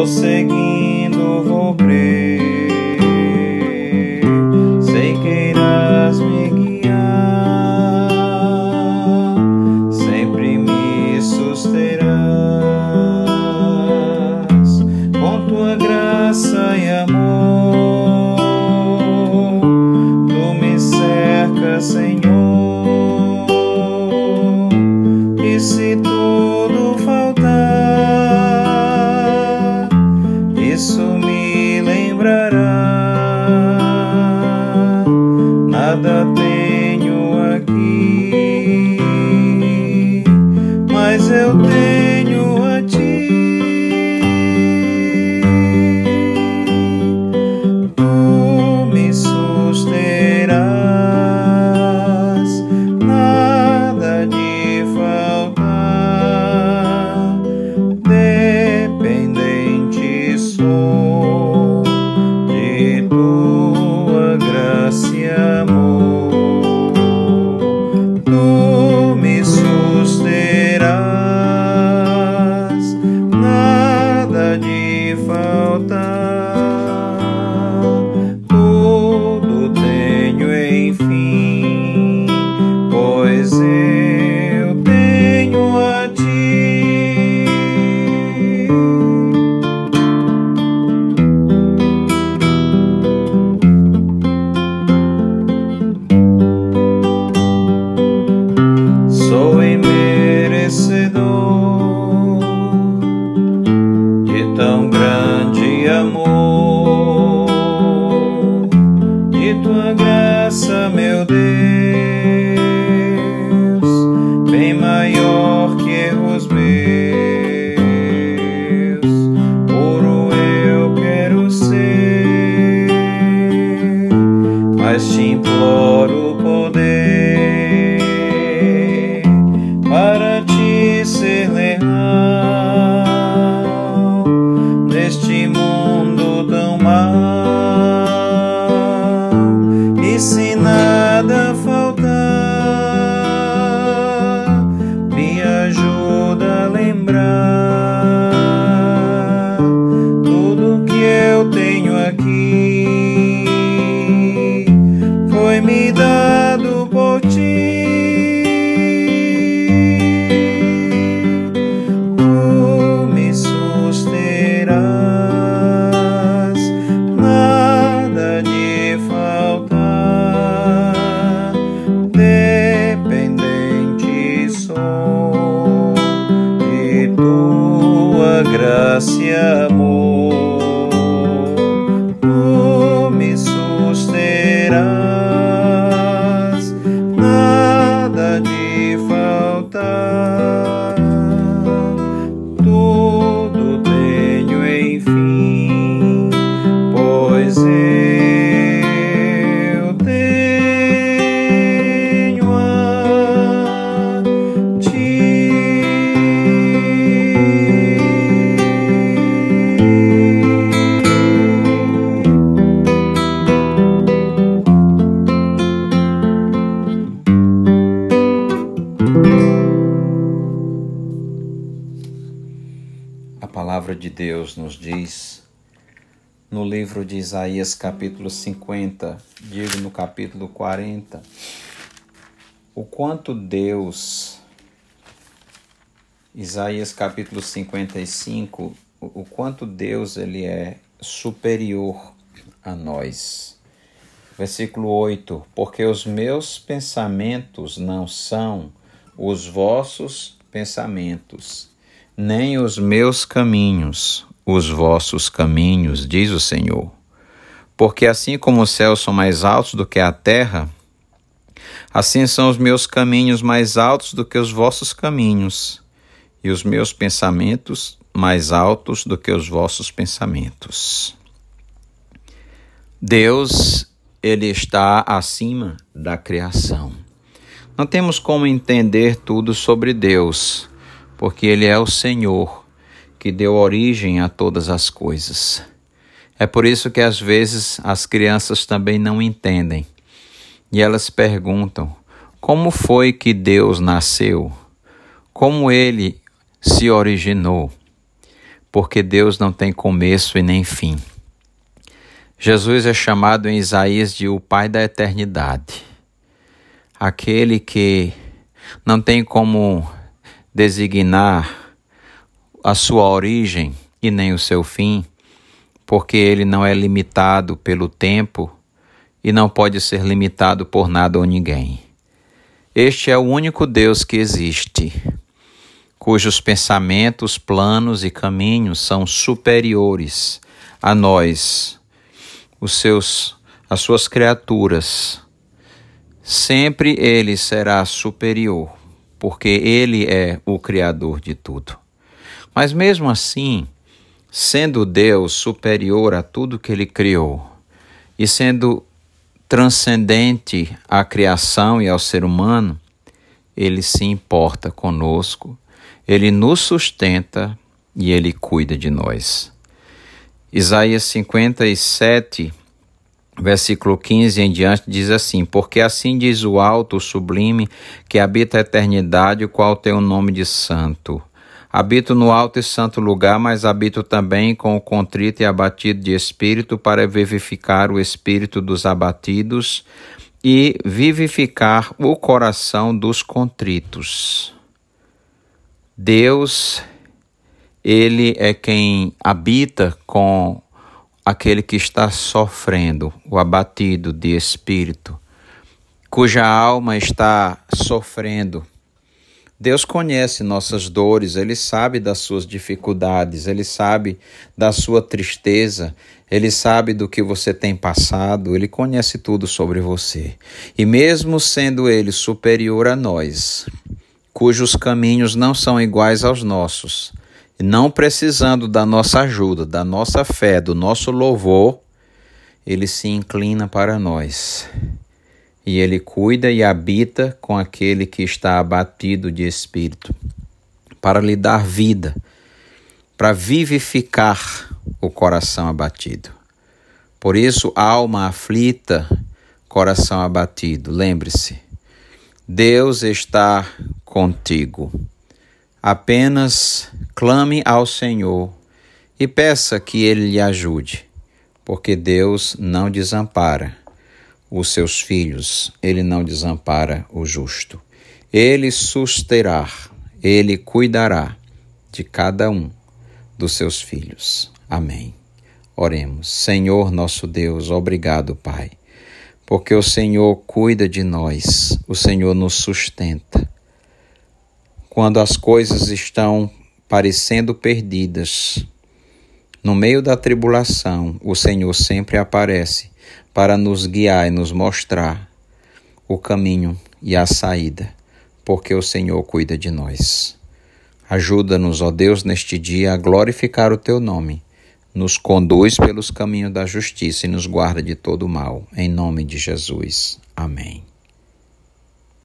prosseguir. Me lembrará. Nada palavra de Deus nos diz no livro de Isaías, capítulo 50, digo no capítulo 40, o quanto Deus, Isaías capítulo 55, o quanto Deus ele é superior a nós. Versículo 8: Porque os meus pensamentos não são os vossos pensamentos, nem os meus caminhos, os vossos caminhos, diz o Senhor. Porque assim como os céus são mais altos do que a terra, assim são os meus caminhos mais altos do que os vossos caminhos, e os meus pensamentos mais altos do que os vossos pensamentos. Deus, ele está acima da criação. Não temos como entender tudo sobre Deus, porque ele é o Senhor que deu origem a todas as coisas. É por isso que às vezes as crianças também não entendem. E elas perguntam: como foi que Deus nasceu? como ele se originou, porque Deus não tem começo e nem fim. Jesus é chamado em Isaías de o Pai da eternidade, aquele que não tem como designar a sua origem e nem o seu fim, porque ele não é limitado pelo tempo e não pode ser limitado por nada ou ninguém. Este é o único Deus que existe, cujos pensamentos, planos e caminhos são superiores a nós, os seus, as suas criaturas. Sempre ele será superior, porque ele é o criador de tudo. Mas mesmo assim, sendo Deus superior a tudo que ele criou e sendo transcendente à criação e ao ser humano, ele se importa conosco, ele nos sustenta e ele cuida de nós. Isaías 57, versículo 15 em diante, diz assim: Porque assim diz o alto, o sublime, que habita a eternidade, o qual tem o nome de Santo. Habito no alto e santo lugar, mas habito também com o contrito e abatido de espírito, para vivificar o espírito dos abatidos e vivificar o coração dos contritos. Deus, Ele é quem habita com aquele que está sofrendo, o abatido de espírito, cuja alma está sofrendo Deus conhece nossas dores, Ele sabe das suas dificuldades, Ele sabe da sua tristeza, Ele sabe do que você tem passado, Ele conhece tudo sobre você. E mesmo sendo Ele superior a nós, cujos caminhos não são iguais aos nossos, não precisando da nossa ajuda, da nossa fé, do nosso louvor, Ele se inclina para nós e ele cuida e habita com aquele que está abatido de espírito, para lhe dar vida, para vivificar o coração abatido. Por isso, alma aflita, coração abatido, lembre-se, Deus está contigo. Apenas clame ao Senhor e peça que Ele lhe ajude, porque Deus não desampara os seus filhos, ele não desampara o justo. Ele susterá, ele cuidará de cada um dos seus filhos. Amém. Oremos. Senhor nosso Deus, obrigado, Pai, porque o Senhor cuida de nós, o Senhor nos sustenta. Quando as coisas estão parecendo perdidas, no meio da tribulação, o Senhor sempre aparece para nos guiar e nos mostrar o caminho e a saída, porque o Senhor cuida de nós. Ajuda-nos, ó Deus, neste dia a glorificar o teu nome. Nos conduz pelos caminhos da justiça e nos guarda de todo mal. Em nome de Jesus. Amém.